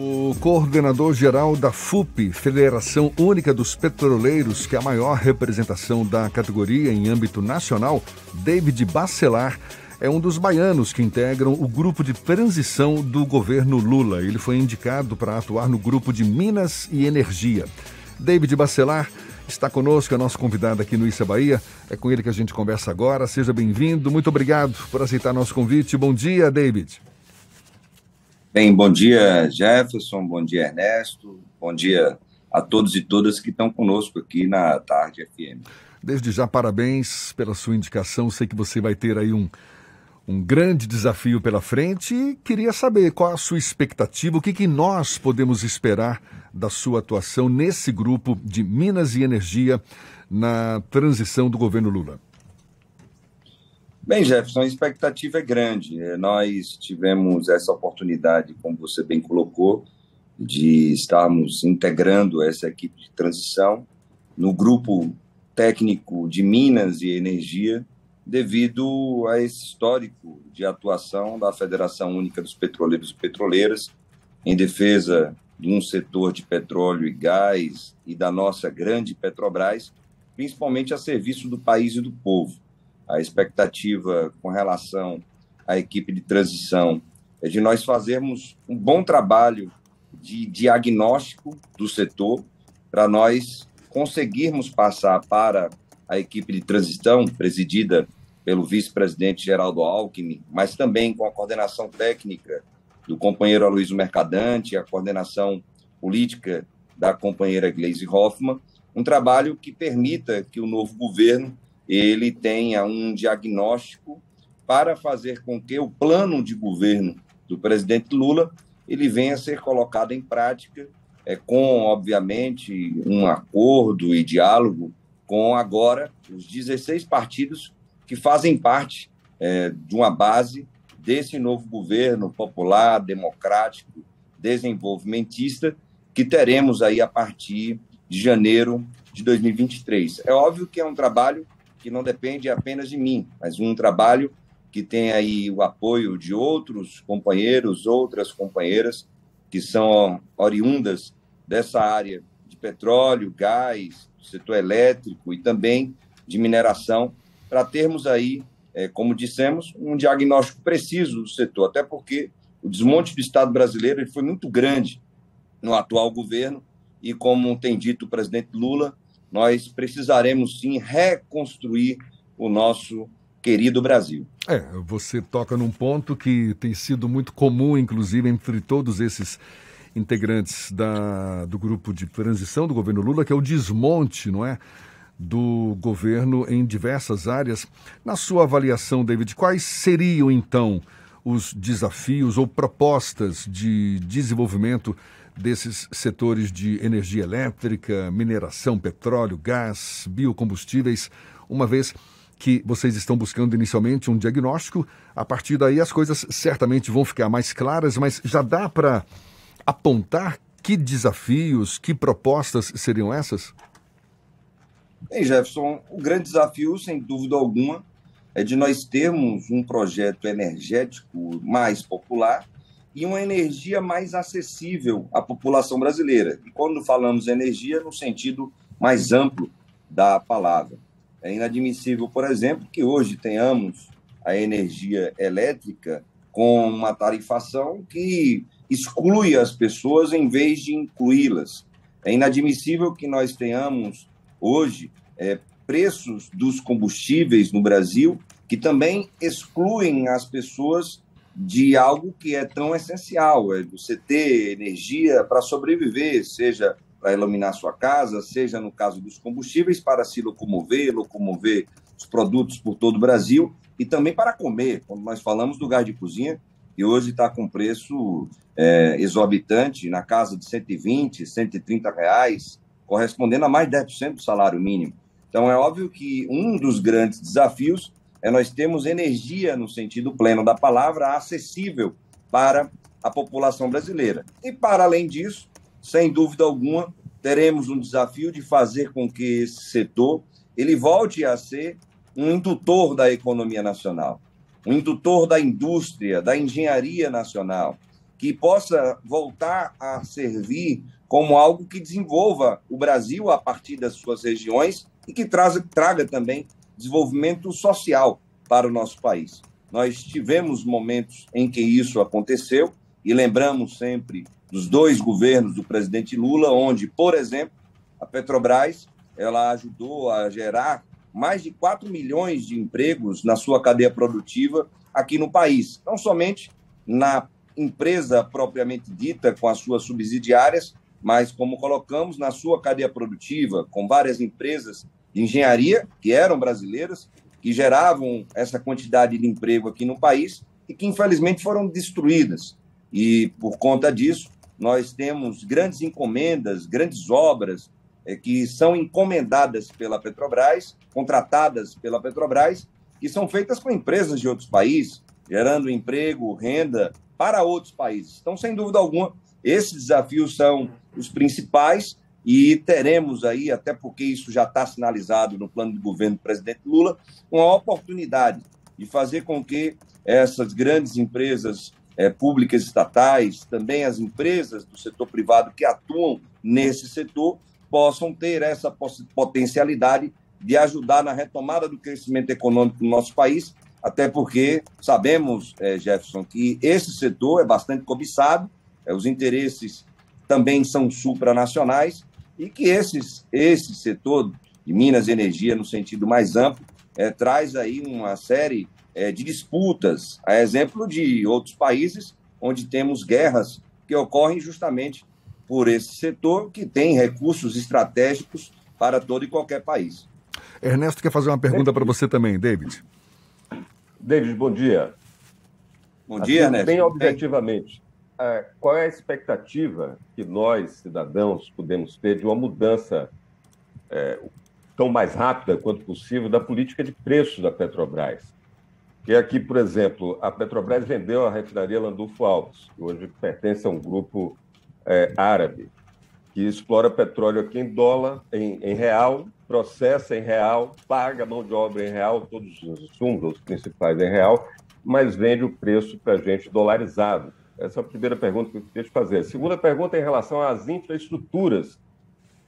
O coordenador-geral da FUP, Federação Única dos Petroleiros, que é a maior representação da categoria em âmbito nacional, David Bacelar, é um dos baianos que integram o grupo de transição do governo Lula. Ele foi indicado para atuar no grupo de Minas e Energia. David Bacelar está conosco, é nosso convidado aqui no Issa Bahia. É com ele que a gente conversa agora. Seja bem-vindo. Muito obrigado por aceitar nosso convite. Bom dia, David. Bem, bom dia, Jefferson, bom dia, Ernesto, bom dia a todos e todas que estão conosco aqui na Tarde FM. Desde já, parabéns pela sua indicação. Sei que você vai ter aí um, um grande desafio pela frente e queria saber qual a sua expectativa, o que, que nós podemos esperar da sua atuação nesse grupo de Minas e Energia na transição do governo Lula. Bem, Jefferson, a expectativa é grande. É, nós tivemos essa oportunidade, como você bem colocou, de estarmos integrando essa equipe de transição no grupo técnico de Minas e Energia, devido a esse histórico de atuação da Federação Única dos Petroleiros e Petroleiras em defesa de um setor de petróleo e gás e da nossa grande Petrobras, principalmente a serviço do país e do povo. A expectativa com relação à equipe de transição é de nós fazermos um bom trabalho de diagnóstico do setor para nós conseguirmos passar para a equipe de transição presidida pelo vice-presidente Geraldo Alckmin, mas também com a coordenação técnica do companheiro Aloysio Mercadante, a coordenação política da companheira Gleisi Hoffmann, um trabalho que permita que o novo governo ele tenha um diagnóstico para fazer com que o plano de governo do presidente Lula ele venha a ser colocado em prática é, com, obviamente, um acordo e diálogo com agora os 16 partidos que fazem parte é, de uma base desse novo governo popular, democrático, desenvolvimentista que teremos aí a partir de janeiro de 2023. É óbvio que é um trabalho que não depende apenas de mim, mas um trabalho que tem aí o apoio de outros companheiros, outras companheiras que são oriundas dessa área de petróleo, gás, setor elétrico e também de mineração, para termos aí, é, como dissemos, um diagnóstico preciso do setor, até porque o desmonte do Estado brasileiro ele foi muito grande no atual governo e, como tem dito o presidente Lula, nós precisaremos sim reconstruir o nosso querido Brasil. É, você toca num ponto que tem sido muito comum, inclusive, entre todos esses integrantes da, do grupo de transição do governo Lula, que é o desmonte, não é? Do governo em diversas áreas. Na sua avaliação, David, quais seriam então os desafios ou propostas de desenvolvimento desses setores de energia elétrica, mineração, petróleo, gás, biocombustíveis, uma vez que vocês estão buscando inicialmente um diagnóstico. A partir daí as coisas certamente vão ficar mais claras, mas já dá para apontar que desafios, que propostas seriam essas? Bem, Jefferson, o grande desafio, sem dúvida alguma, é de nós termos um projeto energético mais popular e uma energia mais acessível à população brasileira. E quando falamos energia, no sentido mais amplo da palavra. É inadmissível, por exemplo, que hoje tenhamos a energia elétrica com uma tarifação que exclui as pessoas em vez de incluí-las. É inadmissível que nós tenhamos hoje é, preços dos combustíveis no Brasil que também excluem as pessoas de algo que é tão essencial, é você ter energia para sobreviver, seja para iluminar sua casa, seja no caso dos combustíveis para se locomover, locomover os produtos por todo o Brasil e também para comer. Quando nós falamos do gás de cozinha, que hoje está com preço é, exorbitante, na casa de 120, 130 reais, correspondendo a mais de 10% do salário mínimo. Então, é óbvio que um dos grandes desafios é nós temos energia, no sentido pleno da palavra, acessível para a população brasileira. E, para além disso, sem dúvida alguma, teremos um desafio de fazer com que esse setor ele volte a ser um indutor da economia nacional, um indutor da indústria, da engenharia nacional. que possa voltar a servir como algo que desenvolva o Brasil a partir das suas regiões e que traga, traga também desenvolvimento social para o nosso país. Nós tivemos momentos em que isso aconteceu e lembramos sempre dos dois governos do presidente Lula, onde, por exemplo, a Petrobras ela ajudou a gerar mais de 4 milhões de empregos na sua cadeia produtiva aqui no país, não somente na empresa propriamente dita com as suas subsidiárias, mas como colocamos na sua cadeia produtiva, com várias empresas de engenharia que eram brasileiras, que geravam essa quantidade de emprego aqui no país e que infelizmente foram destruídas. E por conta disso, nós temos grandes encomendas, grandes obras é, que são encomendadas pela Petrobras, contratadas pela Petrobras, que são feitas com empresas de outros países, gerando emprego, renda para outros países. Então, sem dúvida alguma, esses desafios são os principais e teremos aí, até porque isso já está sinalizado no plano de governo do presidente Lula, uma oportunidade de fazer com que essas grandes empresas é, públicas estatais, também as empresas do setor privado que atuam nesse setor, possam ter essa potencialidade de ajudar na retomada do crescimento econômico no nosso país, até porque sabemos, é, Jefferson, que esse setor é bastante cobiçado, é, os interesses também são supranacionais, e que esses, esse setor de Minas e Energia, no sentido mais amplo, é, traz aí uma série é, de disputas, a exemplo de outros países, onde temos guerras que ocorrem justamente por esse setor que tem recursos estratégicos para todo e qualquer país. Ernesto quer fazer uma pergunta para você também, David. David, bom dia. Bom dia, assim, Ernesto. Bem objetivamente, qual é a expectativa que nós, cidadãos, podemos ter de uma mudança é, tão mais rápida quanto possível da política de preços da Petrobras? que aqui, por exemplo, a Petrobras vendeu a refinaria Landulfo Alves, que hoje pertence a um grupo é, árabe, que explora petróleo aqui em dólar, em, em, real, processa em real, paga mão de obra em real, todos os insumos, os principais em real, mas vende o preço para a gente dolarizado. Essa é a primeira pergunta que eu queria te fazer. A segunda pergunta é em relação às infraestruturas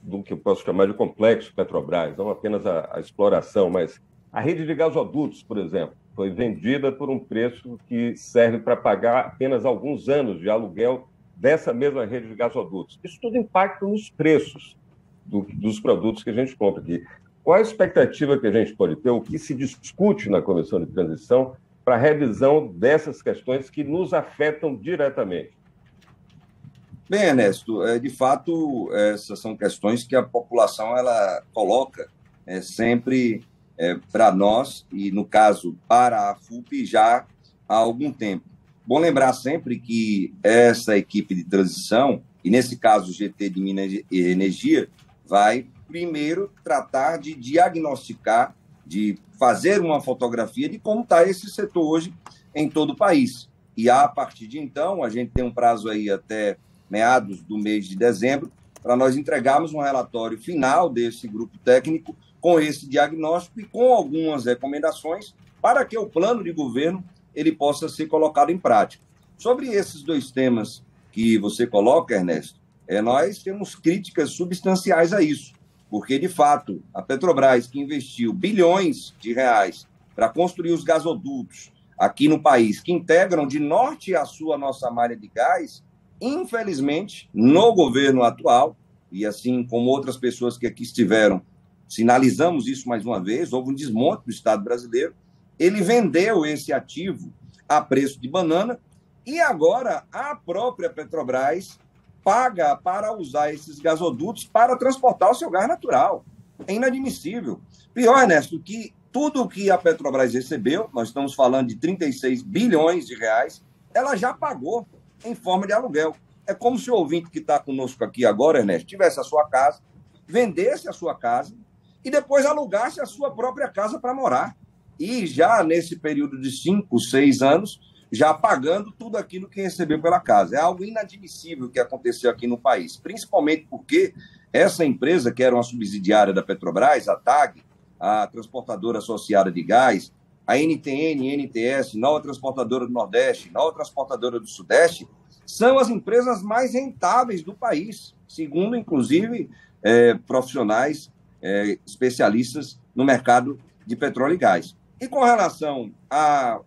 do que eu posso chamar de complexo Petrobras, não apenas a, a exploração, mas a rede de gasodutos, por exemplo foi vendida por um preço que serve para pagar apenas alguns anos de aluguel dessa mesma rede de gasodutos. Isso tudo impacta nos preços do, dos produtos que a gente compra aqui. Qual a expectativa que a gente pode ter, o que se discute na comissão de transição para a revisão dessas questões que nos afetam diretamente? Bem, Ernesto, é, de fato, essas são questões que a população ela coloca é, sempre é, para nós e, no caso, para a FUP já há algum tempo. Bom lembrar sempre que essa equipe de transição, e nesse caso o GT de Minas e Energia, vai primeiro tratar de diagnosticar, de fazer uma fotografia de como está esse setor hoje em todo o país. E a partir de então, a gente tem um prazo aí até meados do mês de dezembro, para nós entregarmos um relatório final desse grupo técnico com esse diagnóstico e com algumas recomendações para que o plano de governo ele possa ser colocado em prática. Sobre esses dois temas que você coloca, Ernesto, é, nós temos críticas substanciais a isso, porque, de fato, a Petrobras, que investiu bilhões de reais para construir os gasodutos aqui no país, que integram de norte a sul a nossa malha de gás, infelizmente, no governo atual, e assim como outras pessoas que aqui estiveram sinalizamos isso mais uma vez, houve um desmonte do Estado brasileiro, ele vendeu esse ativo a preço de banana e agora a própria Petrobras paga para usar esses gasodutos para transportar o seu gás natural. É inadmissível. Pior, Ernesto, que tudo que a Petrobras recebeu, nós estamos falando de 36 bilhões de reais, ela já pagou em forma de aluguel. É como se o ouvinte que está conosco aqui agora, Ernesto, tivesse a sua casa, vendesse a sua casa, e depois alugasse a sua própria casa para morar. E já nesse período de cinco, seis anos, já pagando tudo aquilo que recebeu pela casa. É algo inadmissível que aconteceu aqui no país, principalmente porque essa empresa, que era uma subsidiária da Petrobras, a TAG, a Transportadora Associada de Gás, a NTN, NTS, Nova Transportadora do Nordeste, Nova Transportadora do Sudeste, são as empresas mais rentáveis do país, segundo, inclusive, é, profissionais é, especialistas no mercado de petróleo e gás. E com relação à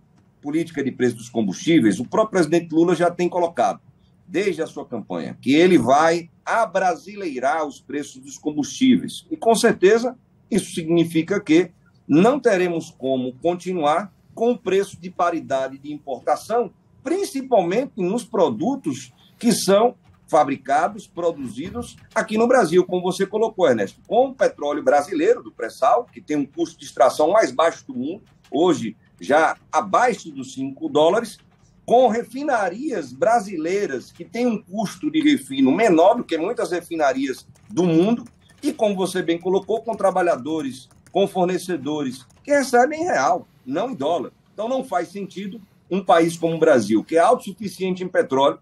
política de preço dos combustíveis, o próprio presidente Lula já tem colocado, desde a sua campanha, que ele vai abrasileirar os preços dos combustíveis. E com certeza isso significa que não teremos como continuar com o preço de paridade de importação, principalmente nos produtos que são fabricados, produzidos aqui no Brasil, como você colocou, Ernesto, com o petróleo brasileiro, do pré-sal, que tem um custo de extração mais baixo do mundo, hoje já abaixo dos 5 dólares, com refinarias brasileiras que têm um custo de refino menor do que muitas refinarias do mundo, e como você bem colocou, com trabalhadores, com fornecedores que recebem em real, não em dólar. Então não faz sentido um país como o Brasil, que é autossuficiente em petróleo,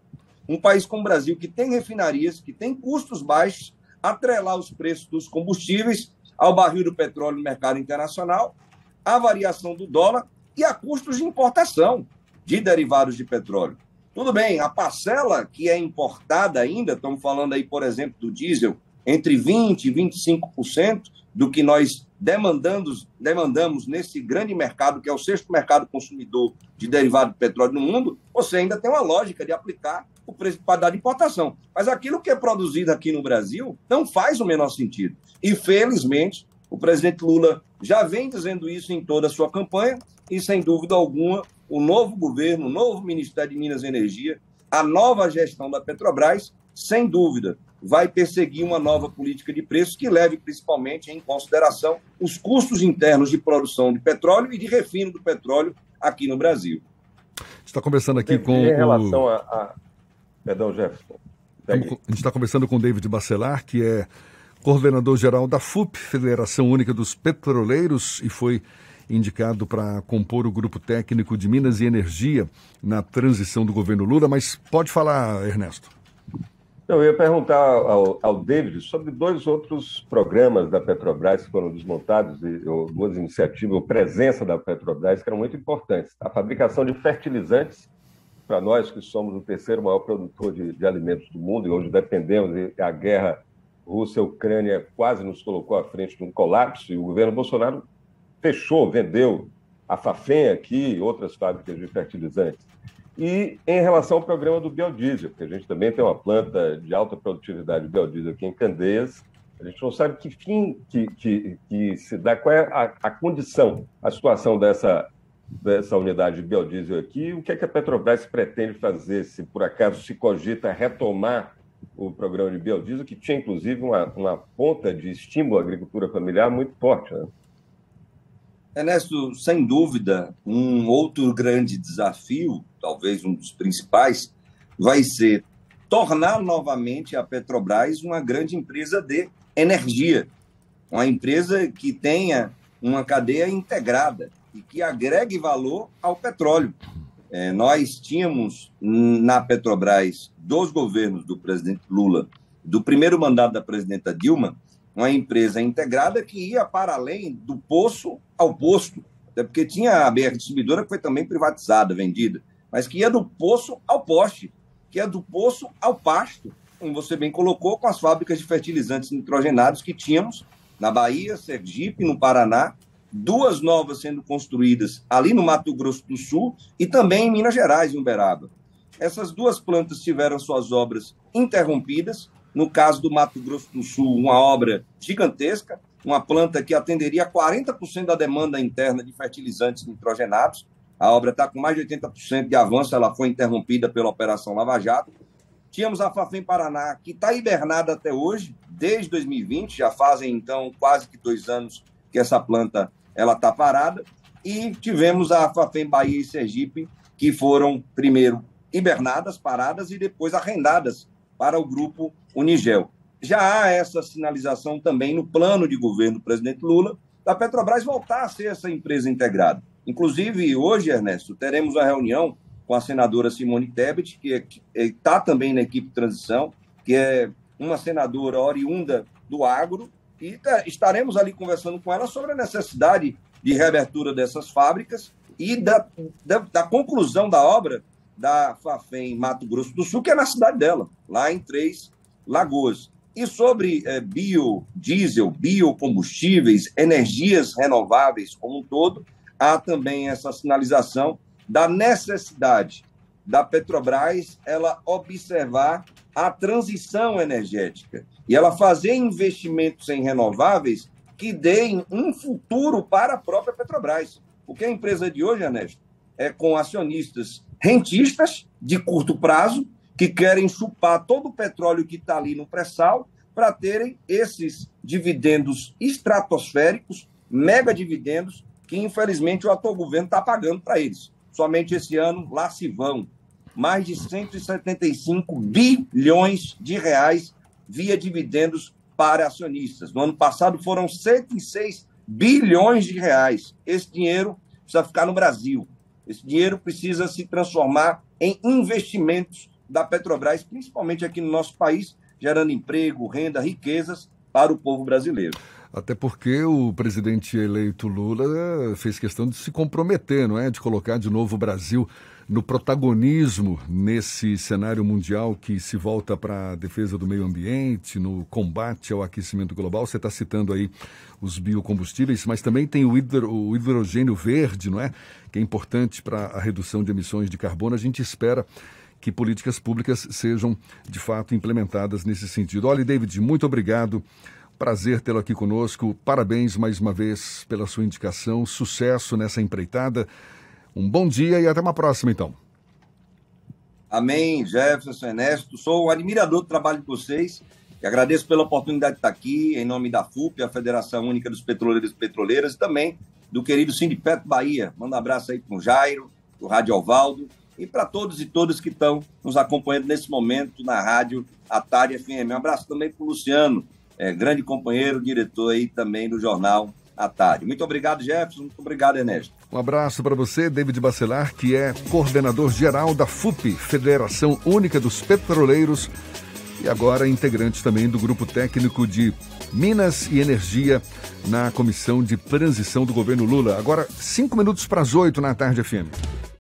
um país como o Brasil, que tem refinarias, que tem custos baixos, atrelar os preços dos combustíveis ao barril do petróleo no mercado internacional, a variação do dólar e a custos de importação de derivados de petróleo. Tudo bem, a parcela que é importada ainda, estamos falando aí, por exemplo, do diesel, entre 20% e 25% do que nós demandamos, demandamos nesse grande mercado, que é o sexto mercado consumidor de derivado de petróleo no mundo, você ainda tem uma lógica de aplicar o preço de paridade de importação. Mas aquilo que é produzido aqui no Brasil não faz o menor sentido. E, felizmente, o presidente Lula já vem dizendo isso em toda a sua campanha, e, sem dúvida alguma, o novo governo, o novo Ministério de Minas e Energia, a nova gestão da Petrobras, sem dúvida, vai perseguir uma nova política de preços que leve principalmente em consideração os custos internos de produção de petróleo e de refino do petróleo aqui no Brasil. Está conversando aqui com. Em relação o... a, a. Perdão, Jefferson. A gente está conversando com o David Bacelar, que é coordenador-geral da FUP, Federação Única dos Petroleiros, e foi indicado para compor o grupo técnico de Minas e Energia na transição do governo Lula. Mas pode falar, Ernesto. Eu ia perguntar ao, ao, David sobre dois outros programas da Petrobras que foram desmontados, e, ou duas iniciativas, ou presença da Petrobras, que eram muito importantes. A fabricação de fertilizantes, para nós que somos o terceiro maior produtor de, de alimentos do mundo, e hoje dependemos, e a guerra Rússia-Ucrânia quase nos colocou à frente de um colapso, e o governo Bolsonaro fechou, vendeu a Fafem aqui e outras fábricas de fertilizantes. E em relação ao programa do biodiesel, porque a gente também tem uma planta de alta produtividade de biodiesel aqui em Candeias, a gente não sabe que fim que, que, que se dá, qual é a, a, condição, a situação dessa, dessa unidade de biodiesel aqui, o que é que a Petrobras pretende fazer, se por acaso se cogita retomar o programa de biodiesel, que tinha inclusive uma, uma ponta de estímulo à agricultura familiar muito forte. Né? Ernesto, sem dúvida, um outro grande desafio, talvez um dos principais, vai ser tornar novamente a Petrobras uma grande empresa de energia, uma empresa que tenha uma cadeia integrada e que agregue valor ao petróleo. É, nós tínhamos na Petrobras, dos governos do presidente Lula, do primeiro mandato da presidenta Dilma, uma empresa integrada que ia para além do poço ao posto, até porque tinha a BR Distribuidora que foi também privatizada, vendida, mas que ia do poço ao poste, que ia do poço ao pasto, como você bem colocou, com as fábricas de fertilizantes nitrogenados que tínhamos na Bahia, Sergipe, no Paraná, duas novas sendo construídas ali no Mato Grosso do Sul e também em Minas Gerais, em Uberaba. Essas duas plantas tiveram suas obras interrompidas, no caso do Mato Grosso do Sul, uma obra gigantesca, uma planta que atenderia 40% da demanda interna de fertilizantes nitrogenados. A obra está com mais de 80% de avanço, ela foi interrompida pela Operação Lava Jato. Tínhamos a Fafem Paraná, que está hibernada até hoje, desde 2020, já fazem então quase que dois anos que essa planta ela está parada. E tivemos a Fafem Bahia e Sergipe, que foram primeiro hibernadas, paradas e depois arrendadas para o grupo Unigel. Já há essa sinalização também no plano de governo do presidente Lula, da Petrobras voltar a ser essa empresa integrada. Inclusive, hoje, Ernesto, teremos uma reunião com a senadora Simone Tebet, que está é, também na equipe de transição, que é uma senadora oriunda do agro, e tá, estaremos ali conversando com ela sobre a necessidade de reabertura dessas fábricas e da, da, da conclusão da obra da Fafem Mato Grosso do Sul, que é na cidade dela, lá em Três Lagoas. E sobre é, biodiesel, biocombustíveis, energias renováveis como um todo, há também essa sinalização da necessidade da Petrobras ela observar a transição energética e ela fazer investimentos em renováveis que deem um futuro para a própria Petrobras. Porque a empresa de hoje, Ernesto, é com acionistas rentistas de curto prazo que querem chupar todo o petróleo que está ali no pré-sal para terem esses dividendos estratosféricos, mega dividendos, que infelizmente o atual governo está pagando para eles. Somente esse ano, lá se vão mais de 175 bilhões de reais via dividendos para acionistas. No ano passado foram 106 bilhões de reais. Esse dinheiro precisa ficar no Brasil. Esse dinheiro precisa se transformar em investimentos da Petrobras, principalmente aqui no nosso país, gerando emprego, renda, riquezas para o povo brasileiro. Até porque o presidente eleito Lula fez questão de se comprometer, não é? De colocar de novo o Brasil no protagonismo nesse cenário mundial que se volta para a defesa do meio ambiente, no combate ao aquecimento global. Você está citando aí os biocombustíveis, mas também tem o, hidro, o hidrogênio verde, não é? Que é importante para a redução de emissões de carbono. A gente espera que políticas públicas sejam de fato implementadas nesse sentido. Olha, David, muito obrigado. Prazer tê-lo aqui conosco. Parabéns mais uma vez pela sua indicação. Sucesso nessa empreitada. Um bom dia e até uma próxima, então. Amém, Jefferson, Ernesto. Sou um admirador do trabalho de vocês e agradeço pela oportunidade de estar aqui em nome da FUP, a Federação Única dos Petroleiros e Petroleiras, e também do querido Sindipeto Bahia. Manda um abraço aí para o Jairo, o Rádio Alvaldo e para todos e todas que estão nos acompanhando nesse momento na Rádio Atari FM. Um abraço também para o Luciano, é, grande companheiro, diretor aí também do jornal à tarde. Muito obrigado, Jefferson. Muito obrigado, Ernesto. Um abraço para você, David Bacelar, que é coordenador geral da FUP, Federação Única dos Petroleiros, e agora integrante também do grupo técnico de Minas e Energia na Comissão de Transição do governo Lula. Agora, cinco minutos para as oito na tarde, FM.